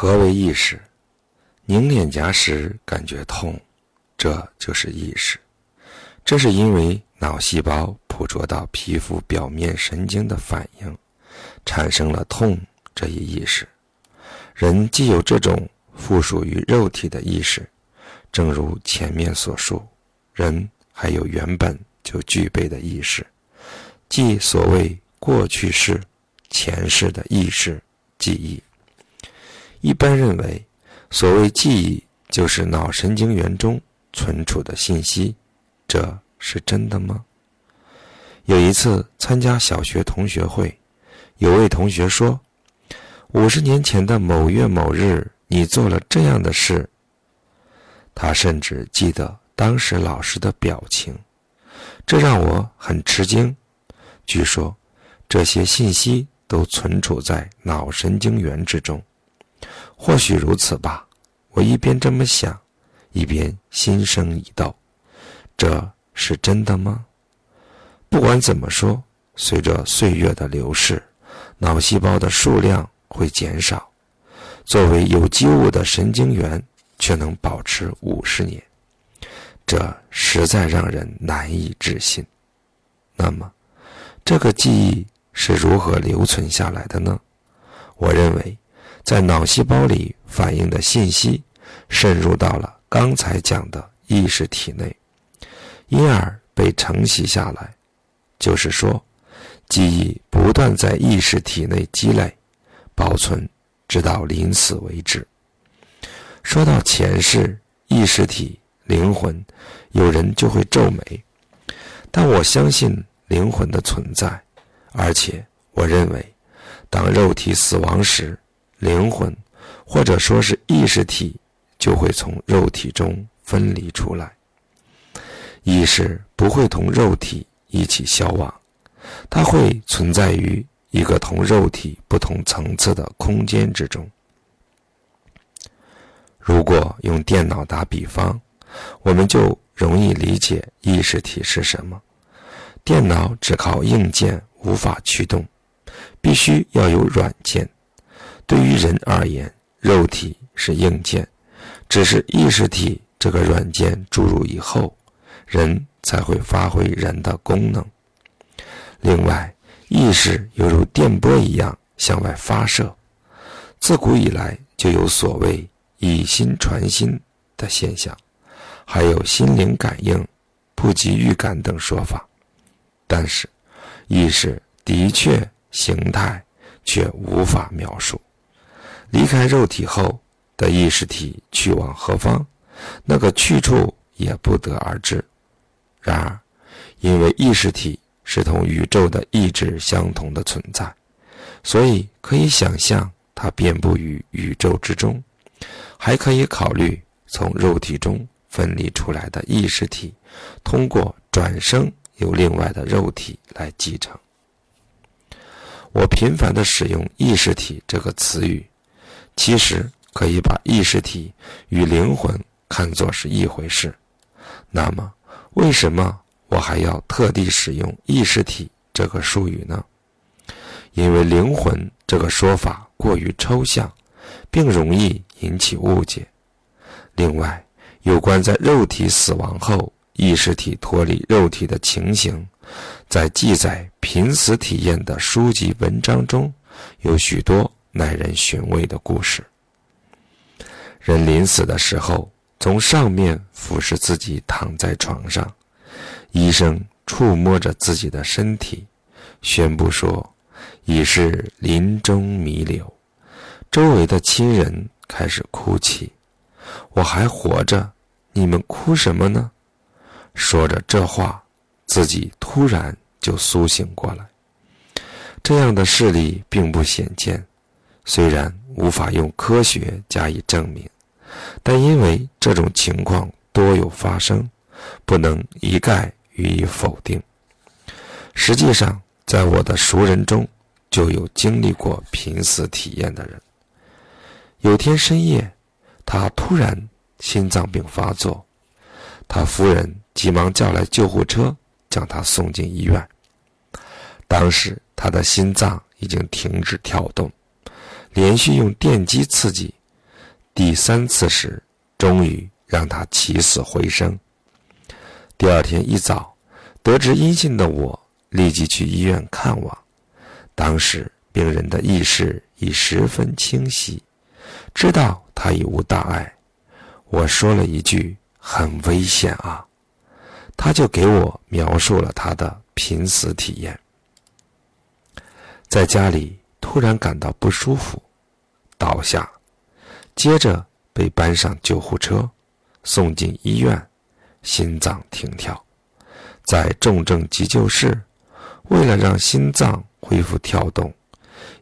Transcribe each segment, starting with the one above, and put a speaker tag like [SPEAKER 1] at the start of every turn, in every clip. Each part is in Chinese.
[SPEAKER 1] 何为意识？拧脸颊时感觉痛，这就是意识。这是因为脑细胞捕捉到皮肤表面神经的反应，产生了痛这一意识。人既有这种附属于肉体的意识，正如前面所述，人还有原本就具备的意识，即所谓过去式、前世的意识记忆。一般认为，所谓记忆就是脑神经元中存储的信息，这是真的吗？有一次参加小学同学会，有位同学说：“五十年前的某月某日，你做了这样的事。”他甚至记得当时老师的表情，这让我很吃惊。据说，这些信息都存储在脑神经元之中。或许如此吧，我一边这么想，一边心生疑窦：这是真的吗？不管怎么说，随着岁月的流逝，脑细胞的数量会减少，作为有机物的神经元却能保持五十年，这实在让人难以置信。那么，这个记忆是如何留存下来的呢？我认为。在脑细胞里反映的信息，渗入到了刚才讲的意识体内，因而被承袭下来。就是说，记忆不断在意识体内积累、保存，直到临死为止。说到前世、意识体、灵魂，有人就会皱眉，但我相信灵魂的存在，而且我认为，当肉体死亡时。灵魂，或者说是意识体，就会从肉体中分离出来。意识不会同肉体一起消亡，它会存在于一个同肉体不同层次的空间之中。如果用电脑打比方，我们就容易理解意识体是什么。电脑只靠硬件无法驱动，必须要有软件。对于人而言，肉体是硬件，只是意识体这个软件注入以后，人才会发挥人的功能。另外，意识犹如电波一样向外发射，自古以来就有所谓“以心传心”的现象，还有心灵感应、不及预感等说法。但是，意识的确形态却无法描述。离开肉体后的意识体去往何方，那个去处也不得而知。然而，因为意识体是同宇宙的意志相同的存在，所以可以想象它遍布于宇宙之中。还可以考虑从肉体中分离出来的意识体，通过转生由另外的肉体来继承。我频繁地使用“意识体”这个词语。其实可以把意识体与灵魂看作是一回事，那么为什么我还要特地使用意识体这个术语呢？因为灵魂这个说法过于抽象，并容易引起误解。另外，有关在肉体死亡后意识体脱离肉体的情形，在记载濒死体验的书籍文章中有许多。耐人寻味的故事。人临死的时候，从上面俯视自己躺在床上，医生触摸着自己的身体，宣布说已是临终弥留。周围的亲人开始哭泣：“我还活着，你们哭什么呢？”说着这话，自己突然就苏醒过来。这样的事例并不鲜见。虽然无法用科学加以证明，但因为这种情况多有发生，不能一概予以否定。实际上，在我的熟人中，就有经历过濒死体验的人。有天深夜，他突然心脏病发作，他夫人急忙叫来救护车，将他送进医院。当时他的心脏已经停止跳动。连续用电击刺激，第三次时，终于让他起死回生。第二天一早，得知音信的我立即去医院看望。当时病人的意识已十分清晰，知道他已无大碍。我说了一句：“很危险啊！”他就给我描述了他的濒死体验。在家里突然感到不舒服，倒下，接着被搬上救护车，送进医院。心脏停跳，在重症急救室，为了让心脏恢复跳动，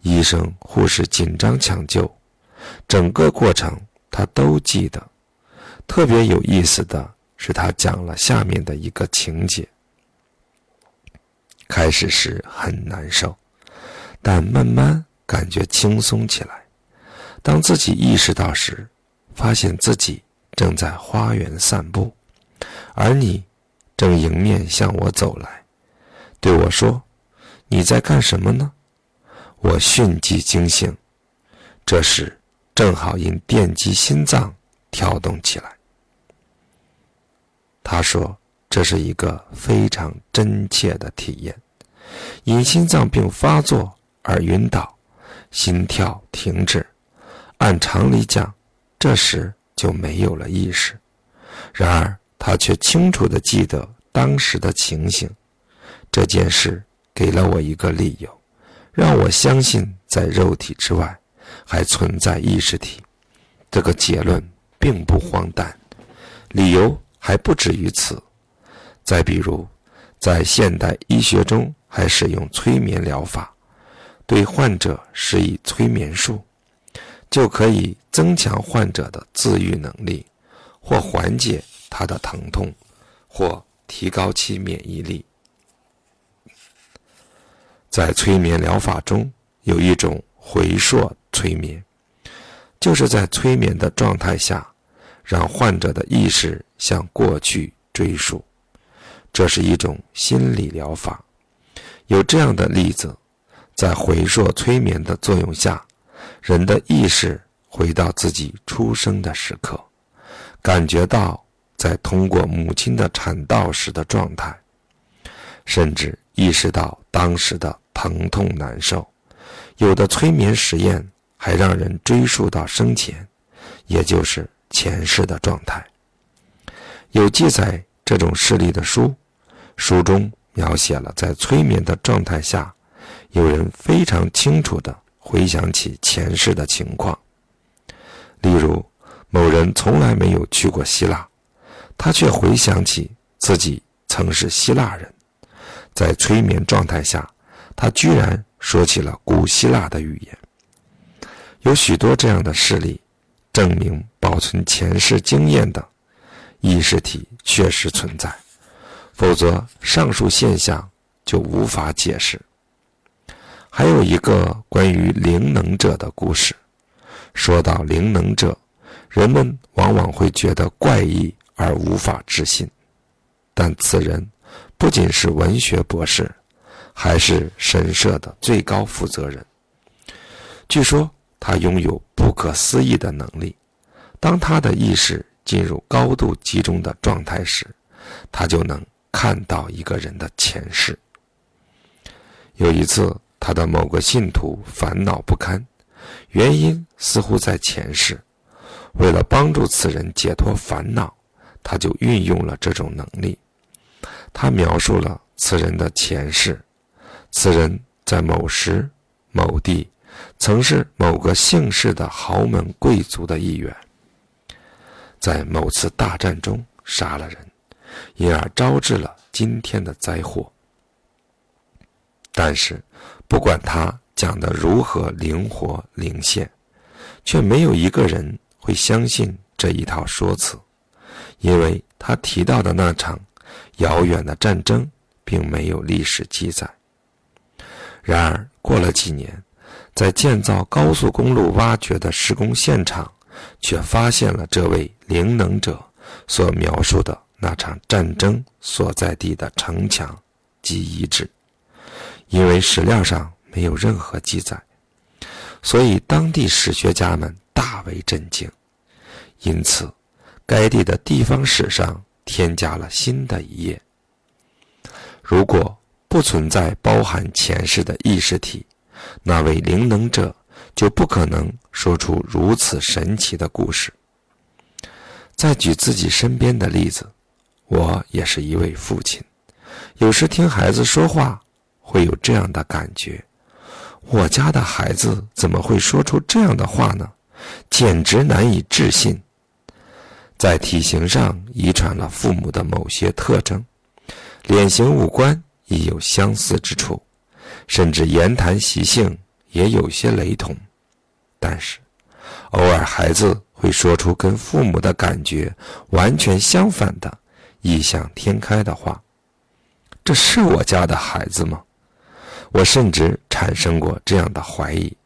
[SPEAKER 1] 医生护士紧张抢救，整个过程他都记得。特别有意思的是，他讲了下面的一个情节：开始时很难受，但慢慢感觉轻松起来。当自己意识到时，发现自己正在花园散步。而你正迎面向我走来，对我说：“你在干什么呢？”我迅即惊醒，这时正好因电击心脏跳动起来。他说：“这是一个非常真切的体验，因心脏病发作而晕倒，心跳停止。按常理讲，这时就没有了意识。然而。”他却清楚地记得当时的情形，这件事给了我一个理由，让我相信在肉体之外还存在意识体。这个结论并不荒诞，理由还不止于此。再比如，在现代医学中还使用催眠疗法，对患者施以催眠术，就可以增强患者的自愈能力，或缓解。他的疼痛，或提高其免疫力。在催眠疗法中，有一种回溯催眠，就是在催眠的状态下，让患者的意识向过去追溯。这是一种心理疗法。有这样的例子：在回溯催眠的作用下，人的意识回到自己出生的时刻，感觉到。在通过母亲的产道时的状态，甚至意识到当时的疼痛难受。有的催眠实验还让人追溯到生前，也就是前世的状态。有记载这种事例的书，书中描写了在催眠的状态下，有人非常清楚地回想起前世的情况。例如，某人从来没有去过希腊。他却回想起自己曾是希腊人，在催眠状态下，他居然说起了古希腊的语言。有许多这样的事例，证明保存前世经验的意识体确实存在，否则上述现象就无法解释。还有一个关于灵能者的故事。说到灵能者，人们往往会觉得怪异。而无法置信，但此人不仅是文学博士，还是神社的最高负责人。据说他拥有不可思议的能力，当他的意识进入高度集中的状态时，他就能看到一个人的前世。有一次，他的某个信徒烦恼不堪，原因似乎在前世。为了帮助此人解脱烦恼，他就运用了这种能力。他描述了此人的前世：此人在某时某地曾是某个姓氏的豪门贵族的一员，在某次大战中杀了人，因而招致了今天的灾祸。但是，不管他讲的如何灵活灵现，却没有一个人会相信这一套说辞。因为他提到的那场遥远的战争并没有历史记载。然而，过了几年，在建造高速公路挖掘的施工现场，却发现了这位灵能者所描述的那场战争所在地的城墙及遗址。因为史料上没有任何记载，所以当地史学家们大为震惊。因此，该地的地方史上添加了新的一页。如果不存在包含前世的意识体，那位灵能者就不可能说出如此神奇的故事。再举自己身边的例子，我也是一位父亲，有时听孩子说话，会有这样的感觉：我家的孩子怎么会说出这样的话呢？简直难以置信。在体型上遗传了父母的某些特征，脸型、五官亦有相似之处，甚至言谈习性也有些雷同。但是，偶尔孩子会说出跟父母的感觉完全相反的异想天开的话。这是我家的孩子吗？我甚至产生过这样的怀疑。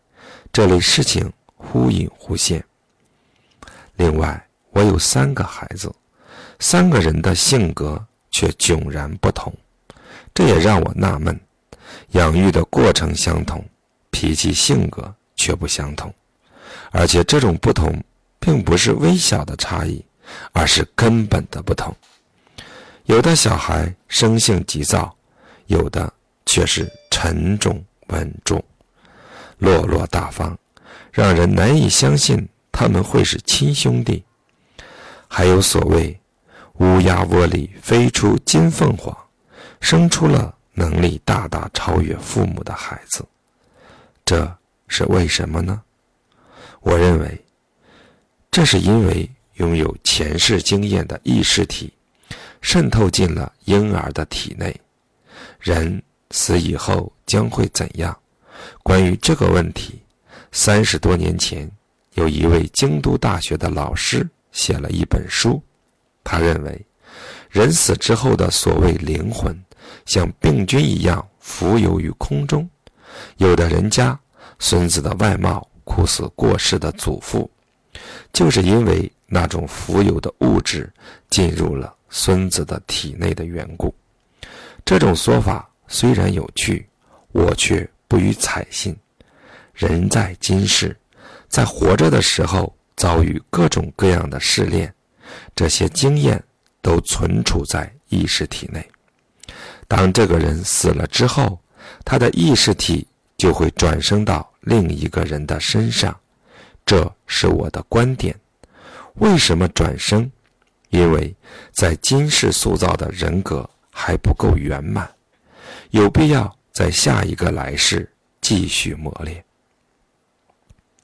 [SPEAKER 1] 这类事情忽隐忽现。另外，我有三个孩子，三个人的性格却迥然不同，这也让我纳闷。养育的过程相同，脾气性格却不相同，而且这种不同并不是微小的差异，而是根本的不同。有的小孩生性急躁，有的却是沉重稳重、落落大方，让人难以相信他们会是亲兄弟。还有所谓“乌鸦窝里飞出金凤凰”，生出了能力大大超越父母的孩子，这是为什么呢？我认为，这是因为拥有前世经验的意识体渗透进了婴儿的体内。人死以后将会怎样？关于这个问题，三十多年前，有一位京都大学的老师。写了一本书，他认为，人死之后的所谓灵魂，像病菌一样浮游于空中。有的人家孙子的外貌酷似过世的祖父，就是因为那种浮游的物质进入了孙子的体内的缘故。这种说法虽然有趣，我却不予采信。人在今世，在活着的时候。遭遇各种各样的试炼，这些经验都存储在意识体内。当这个人死了之后，他的意识体就会转生到另一个人的身上。这是我的观点。为什么转生？因为在今世塑造的人格还不够圆满，有必要在下一个来世继续磨练。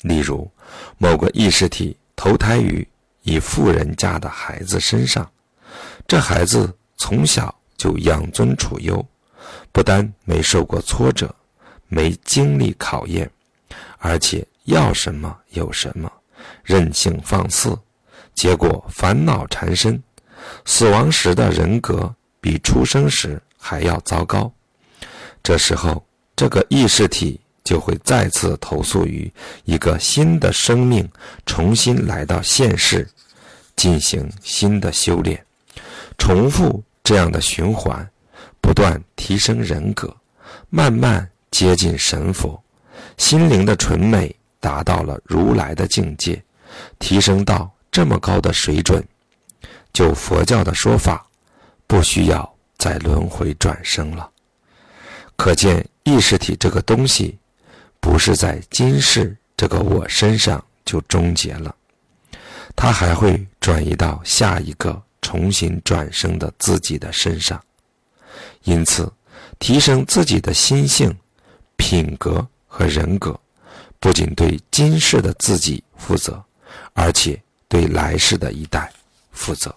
[SPEAKER 1] 例如，某个意识体投胎于一富人家的孩子身上，这孩子从小就养尊处优，不但没受过挫折，没经历考验，而且要什么有什么，任性放肆，结果烦恼缠身，死亡时的人格比出生时还要糟糕。这时候，这个意识体。就会再次投诉于一个新的生命，重新来到现世，进行新的修炼，重复这样的循环，不断提升人格，慢慢接近神佛，心灵的纯美达到了如来的境界，提升到这么高的水准，就佛教的说法，不需要再轮回转生了。可见意识体这个东西。不是在今世这个我身上就终结了，它还会转移到下一个重新转生的自己的身上。因此，提升自己的心性、品格和人格，不仅对今世的自己负责，而且对来世的一代负责。